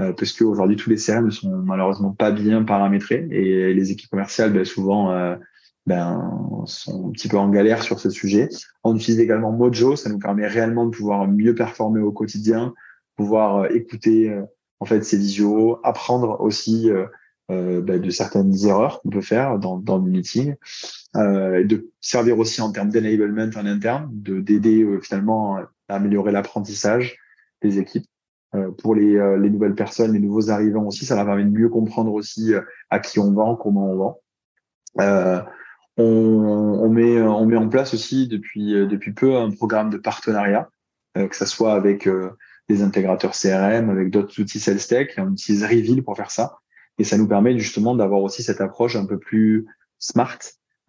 A: euh, parce qu'aujourd'hui, tous les CRM ne sont malheureusement pas bien paramétrés, et les équipes commerciales, ben, souvent, euh, ben, sont un petit peu en galère sur ce sujet. On utilise également Mojo, ça nous permet réellement de pouvoir mieux performer au quotidien, pouvoir euh, écouter euh, en fait ces visios, apprendre aussi euh, euh, bah, de certaines erreurs qu'on peut faire dans, dans le meeting, euh, de servir aussi en termes d'enablement en interne, de d'aider euh, finalement à améliorer l'apprentissage des équipes. Pour les, les, nouvelles personnes, les nouveaux arrivants aussi, ça va permet de mieux comprendre aussi à qui on vend, comment on vend. On, met, on met en place aussi depuis, depuis peu un programme de partenariat, que ce soit avec des intégrateurs CRM, avec d'autres outils SalesTech. Et on utilise Reveal pour faire ça. Et ça nous permet justement d'avoir aussi cette approche un peu plus smart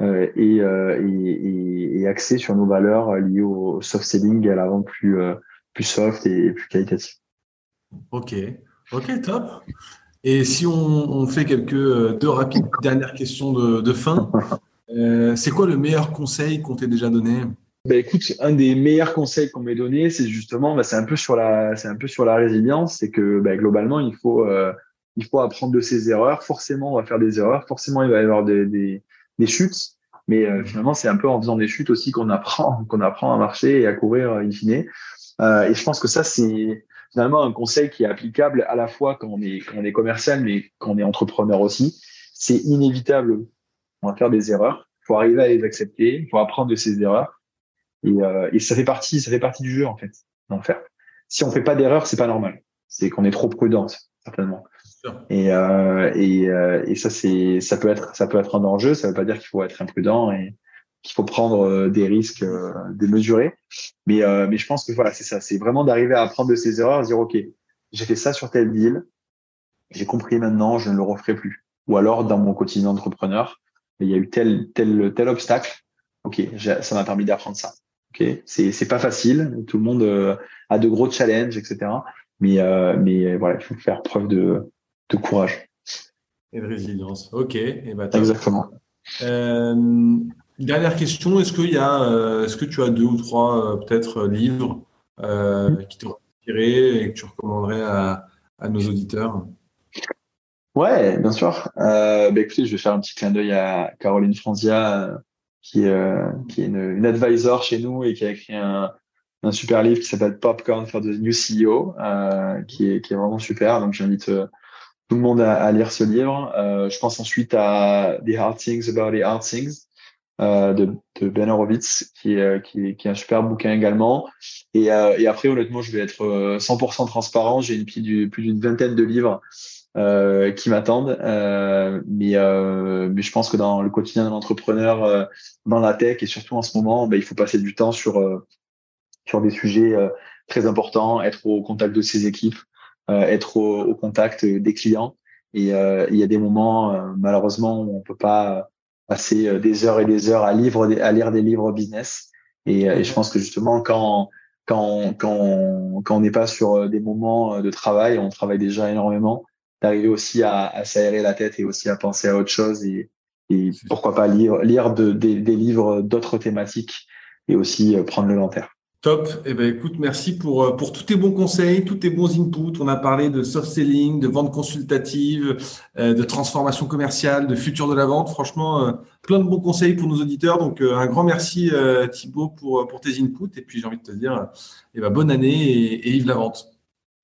A: euh, et, euh, axée sur nos valeurs liées au soft selling et à la vente plus, euh, plus soft et, plus qualitative.
C: Ok, ok, top. Et si on, on fait quelques euh, deux rapides dernières questions de, de fin, euh, c'est quoi le meilleur conseil qu'on t'ait déjà donné?
A: Bah, écoute, un des meilleurs conseils qu'on m'ait donné, c'est justement, bah, c'est un peu sur la, c'est un peu sur la résilience, c'est que bah, globalement, il faut, euh, il faut apprendre de ses erreurs. Forcément, on va faire des erreurs. Forcément, il va y avoir des, des, des chutes. Mais euh, finalement, c'est un peu en faisant des chutes aussi qu'on apprend, qu'on apprend à marcher et à courir in fine. Euh, et je pense que ça, c'est finalement un conseil qui est applicable à la fois quand on est, quand on est commercial, mais quand on est entrepreneur aussi. C'est inévitable. On va faire des erreurs. Il faut arriver à les accepter. Il faut apprendre de ses erreurs. Et, euh, et, ça fait partie, ça fait partie du jeu en fait d'en faire. Si on fait pas d'erreur, c'est pas normal. C'est qu'on est trop prudent certainement. Et, euh, et, euh, et, ça c'est, ça peut être, ça peut être un enjeu. Ça veut pas dire qu'il faut être imprudent et qu'il faut prendre euh, des risques euh, démesurés. Mais, euh, mais je pense que voilà, c'est ça. C'est vraiment d'arriver à apprendre de ses erreurs, dire ok, j'ai fait ça sur tel deal, j'ai compris maintenant, je ne le referai plus. Ou alors dans mon quotidien d'entrepreneur, il y a eu tel tel tel obstacle. Ok, ça m'a permis d'apprendre ça. Ok, c'est c'est pas facile. Tout le monde euh, a de gros challenges, etc. Mais euh, mais voilà, il faut faire preuve de de courage
C: et de résilience. Ok, et
A: bah, exactement.
C: Euh, Dernière question, est-ce qu'il y a, est-ce que tu as deux ou trois peut-être livres qui t'ont inspiré et que tu recommanderais à, à nos auditeurs?
A: Ouais, bien sûr. Euh, bah, écoutez, je vais faire un petit clin d'œil à Caroline Franzia, euh, qui, euh, qui est une, une, advisor chez nous et qui a écrit un, un super livre qui s'appelle Popcorn for the New CEO, euh, qui, est, qui est vraiment super. Donc, j'invite euh, tout le monde à, à, lire ce livre. Je pense ensuite à The Hard Things About the Hard Things de, de, Ben Horowitz, qui est, qui, qui est un super bouquin également. Et, et après, honnêtement, je vais être 100% transparent. J'ai une plus d'une vingtaine de livres euh, qui m'attendent. Euh, mais, euh, mais je pense que dans le quotidien d'un entrepreneur, euh, dans la tech et surtout en ce moment, bah, il faut passer du temps sur, euh, sur des sujets très importants, être au contact de ses équipes, être au, au, contact des clients. Et il y a des moments, malheureusement, où on peut pas passer des heures et des heures à, livre, à lire des livres business. Et, et je pense que justement, quand quand, quand, quand on n'est pas sur des moments de travail, on travaille déjà énormément, d'arriver aussi à, à s'aérer la tête et aussi à penser à autre chose et, et pourquoi pas lire, lire de, des livres d'autres thématiques et aussi euh, prendre le long terme.
C: Top. Eh ben, écoute, merci pour, euh, pour tous tes bons conseils, tous tes bons inputs. On a parlé de soft selling, de vente consultative, euh, de transformation commerciale, de futur de la vente. Franchement, plein de bons conseils pour nos auditeurs. Donc, un grand merci, Thibaut, pour, pour tes inputs. Et puis, j'ai envie de te dire, eh ben, bonne année et, et vive la vente.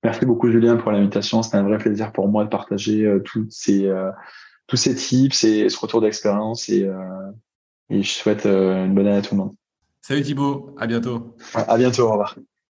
A: Merci beaucoup Julien pour l'invitation. C'était un vrai plaisir pour moi de partager euh, toutes ces, euh, tous ces tips et ce retour d'expérience. Et, euh, et, je souhaite une bonne année à tout le monde.
C: Salut Thibaut, à bientôt.
A: À bientôt, au revoir.